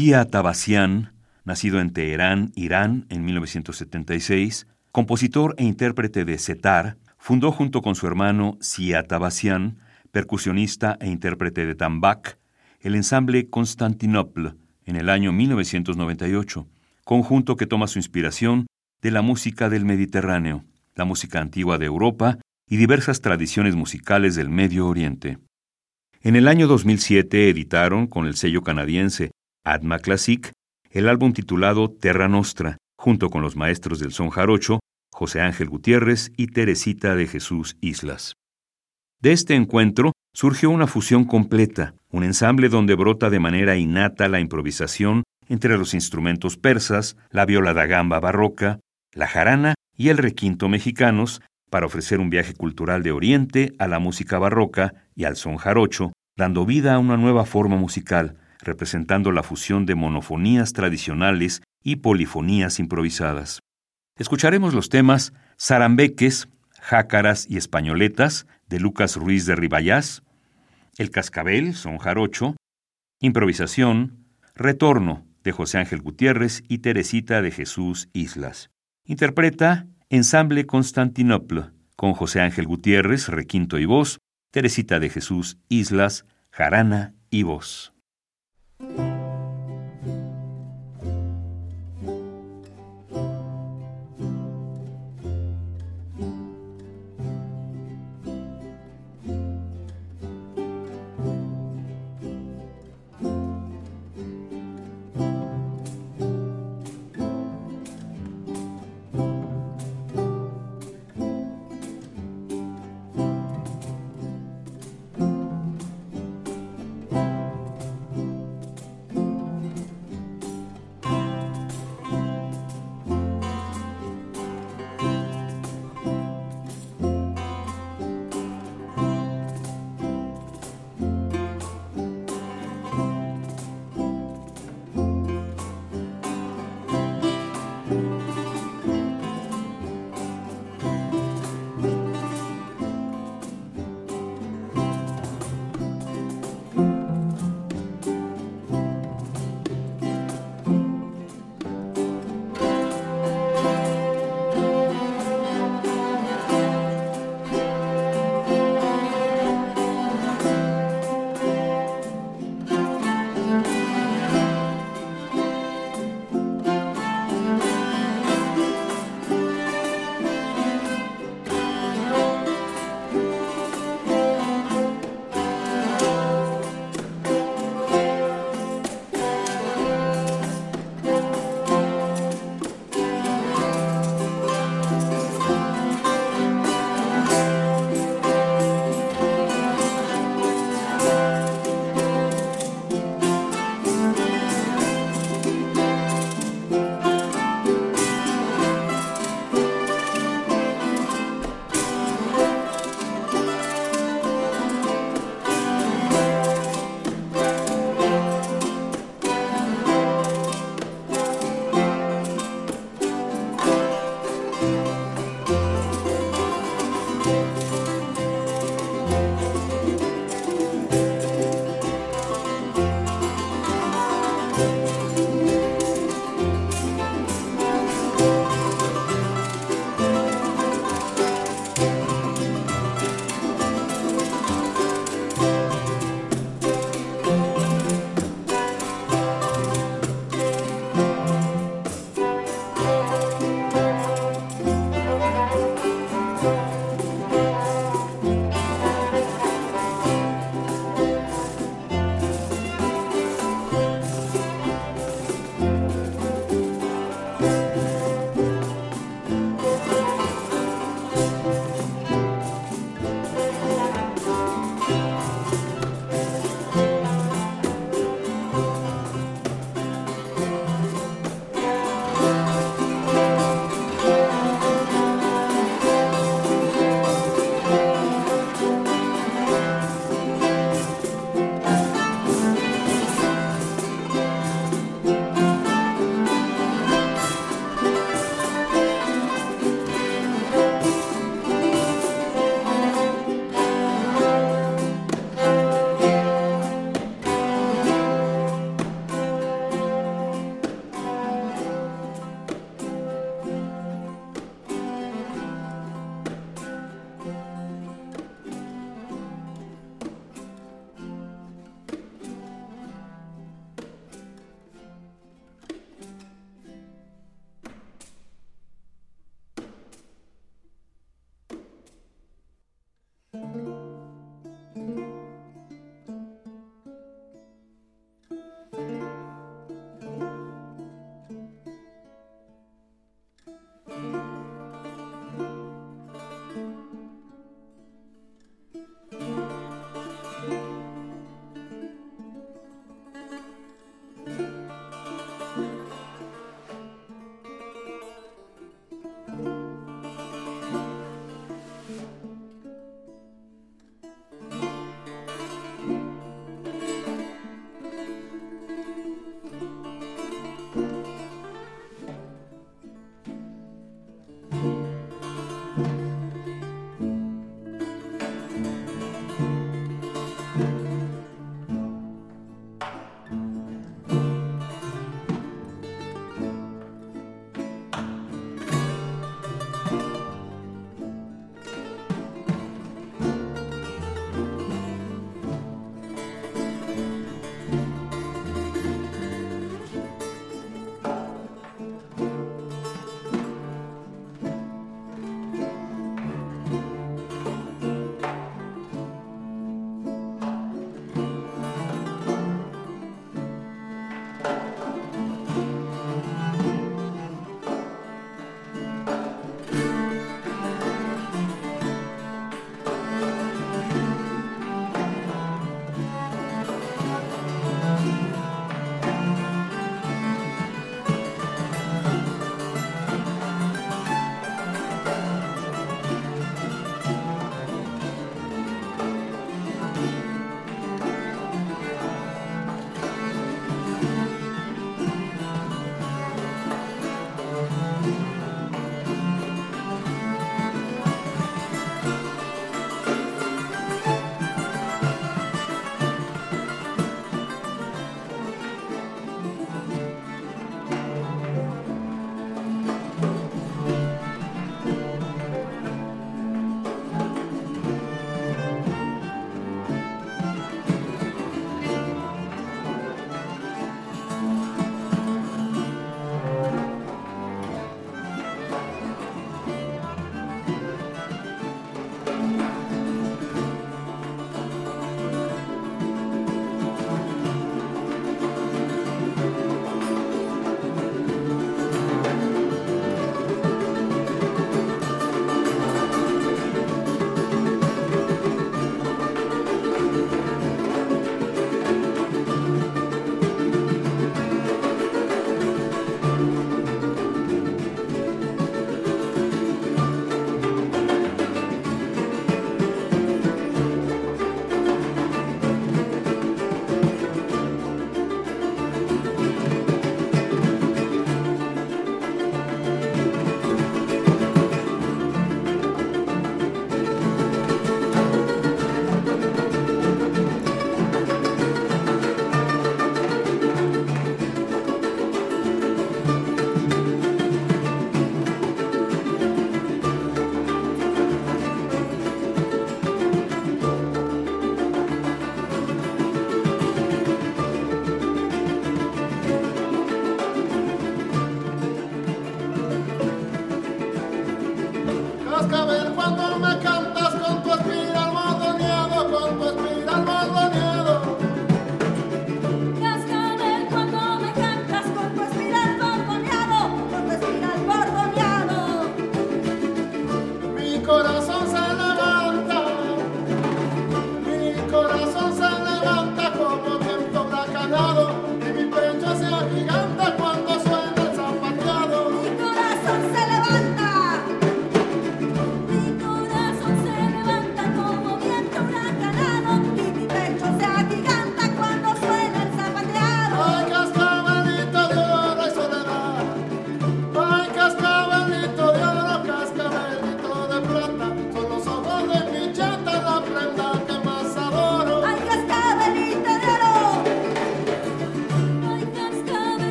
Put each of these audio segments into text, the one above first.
Kia Tabasian, nacido en Teherán, Irán, en 1976, compositor e intérprete de setar, fundó junto con su hermano Sia Tabasian, percusionista e intérprete de tambak, el ensamble Constantinople en el año 1998, conjunto que toma su inspiración de la música del Mediterráneo, la música antigua de Europa y diversas tradiciones musicales del Medio Oriente. En el año 2007 editaron con el sello canadiense Atma Classic el álbum titulado Terra Nostra, junto con los maestros del son jarocho, José Ángel Gutiérrez y Teresita de Jesús Islas. De este encuentro surgió una fusión completa, un ensamble donde brota de manera innata la improvisación entre los instrumentos persas, la viola da gamba barroca, la jarana y el requinto mexicanos, para ofrecer un viaje cultural de Oriente a la música barroca y al son jarocho, dando vida a una nueva forma musical, representando la fusión de monofonías tradicionales y polifonías improvisadas. Escucharemos los temas Zarambeques, Jácaras y Españoletas de Lucas Ruiz de Ribayás, El Cascabel, son jarocho, Improvisación, Retorno de José Ángel Gutiérrez y Teresita de Jesús Islas. Interpreta Ensamble Constantinople con José Ángel Gutiérrez, requinto y voz, Teresita de Jesús Islas, jarana y voz. Thank you.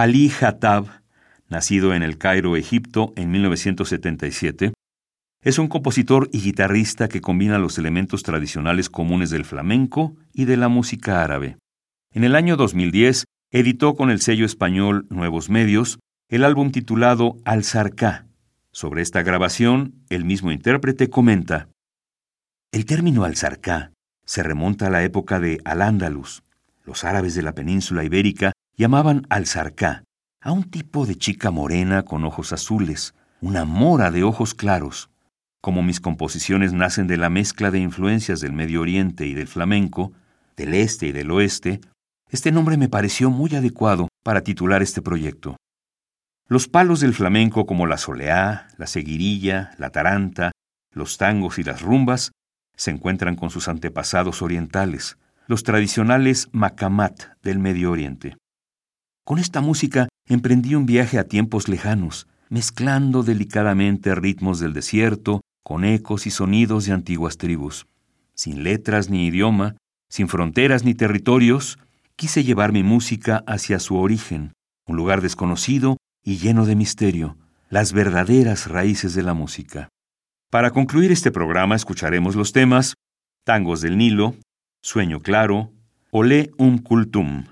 Ali Hatab, nacido en el Cairo, Egipto, en 1977, es un compositor y guitarrista que combina los elementos tradicionales comunes del flamenco y de la música árabe. En el año 2010 editó con el sello español Nuevos Medios el álbum titulado Al. Sobre esta grabación, el mismo intérprete comenta: El término Al se remonta a la época de Al-Ándalus. Los árabes de la península ibérica llamaban Al Sarká a un tipo de chica morena con ojos azules, una mora de ojos claros. Como mis composiciones nacen de la mezcla de influencias del Medio Oriente y del flamenco, del este y del oeste, este nombre me pareció muy adecuado para titular este proyecto. Los palos del flamenco como la soleá, la seguirilla, la taranta, los tangos y las rumbas se encuentran con sus antepasados orientales, los tradicionales makamat del Medio Oriente. Con esta música emprendí un viaje a tiempos lejanos, mezclando delicadamente ritmos del desierto con ecos y sonidos de antiguas tribus. Sin letras ni idioma, sin fronteras ni territorios, quise llevar mi música hacia su origen, un lugar desconocido y lleno de misterio, las verdaderas raíces de la música. Para concluir este programa escucharemos los temas Tangos del Nilo, Sueño Claro, Olé Um Kultum.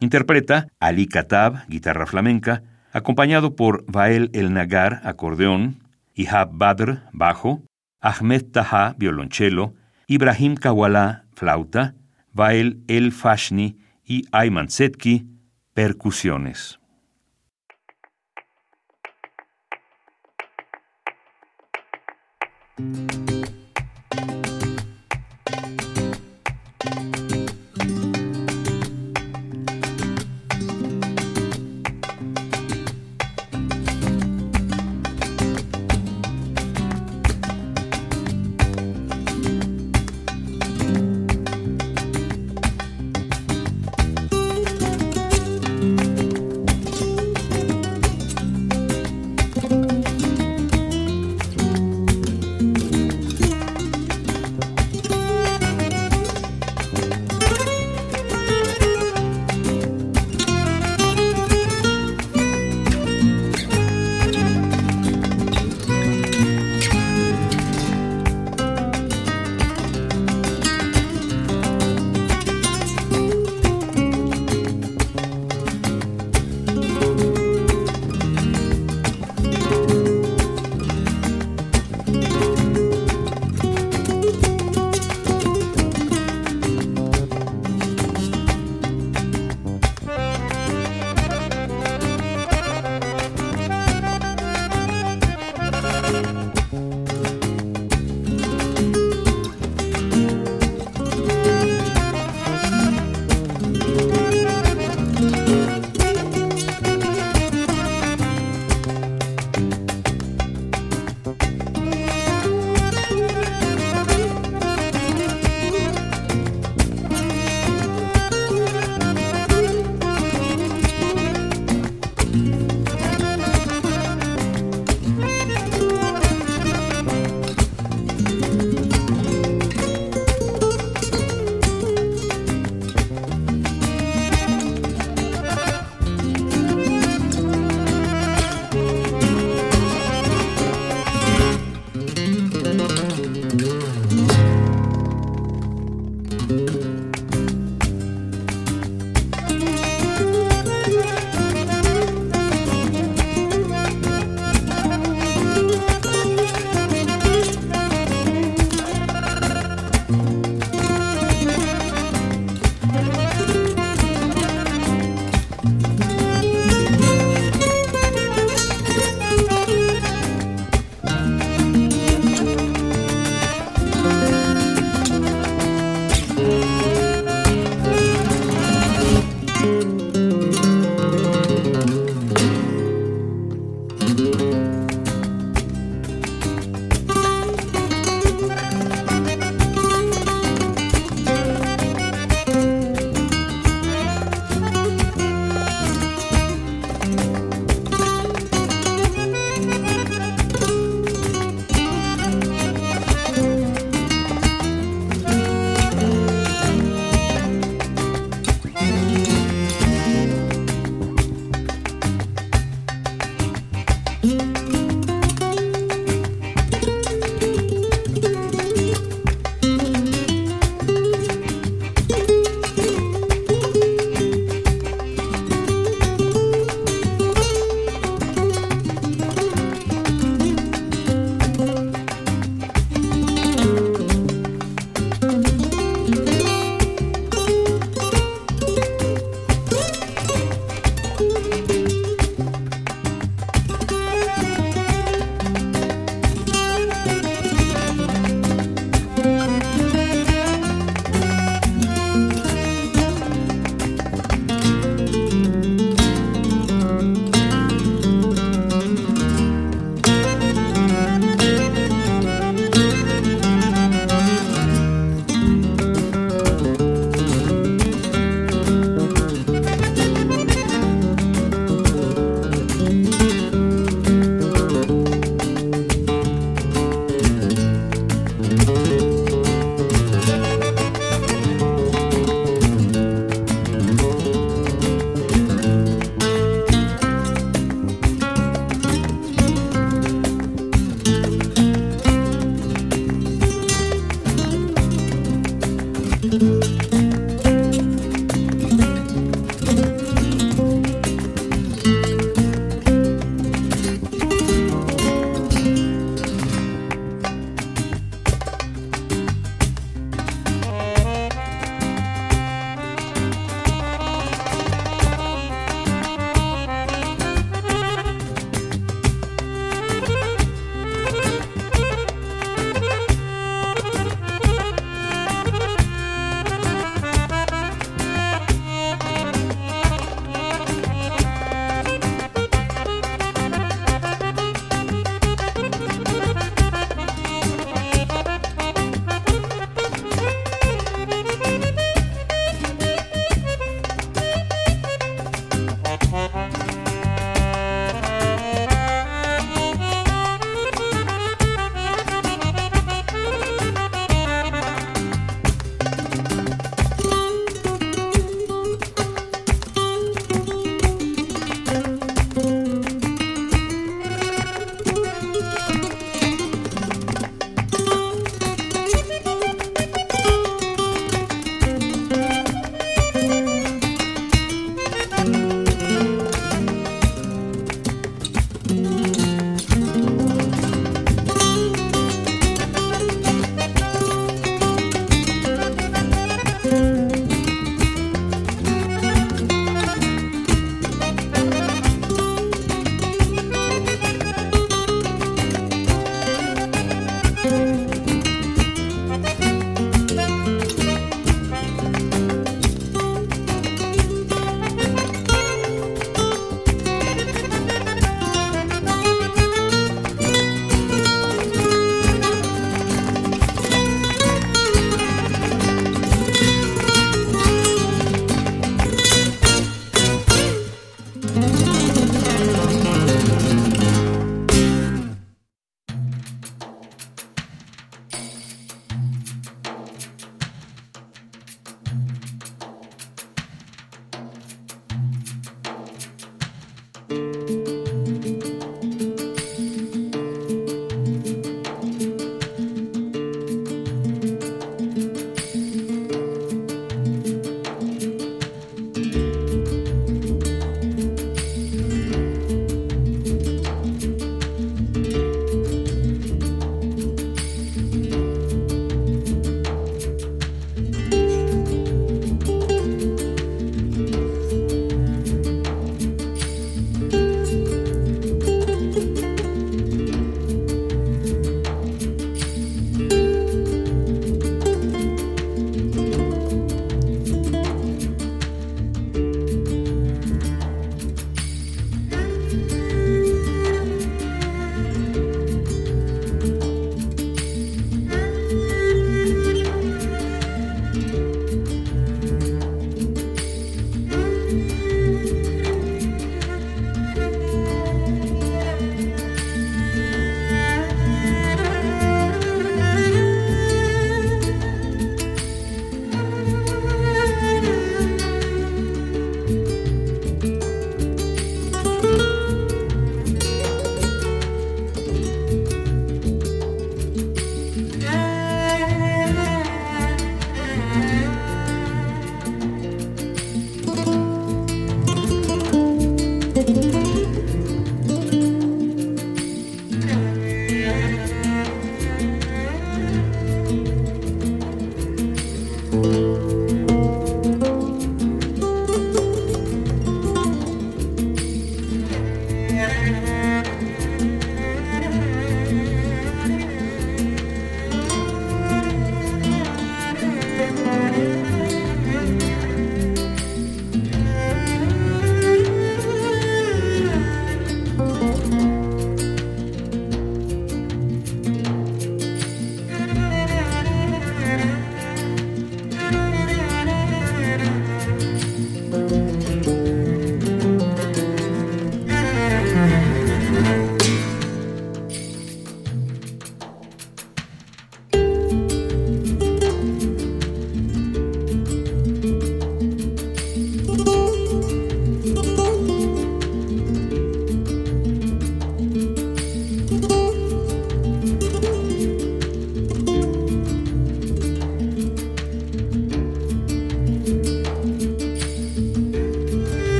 Interpreta Ali Katab, guitarra flamenca, acompañado por Bael El Nagar, acordeón, Ihab Badr, bajo, Ahmed Taha, violonchelo, Ibrahim Kawala, flauta, Bael El Fashni y Ayman Setki, percusiones.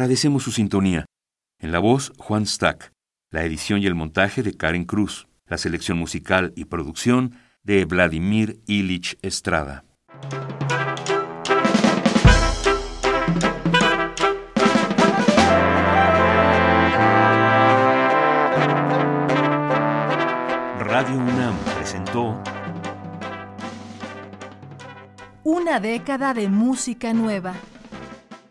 Agradecemos su sintonía. En la voz, Juan Stack. La edición y el montaje de Karen Cruz. La selección musical y producción de Vladimir Ilich Estrada. Radio UNAM presentó Una década de música nueva.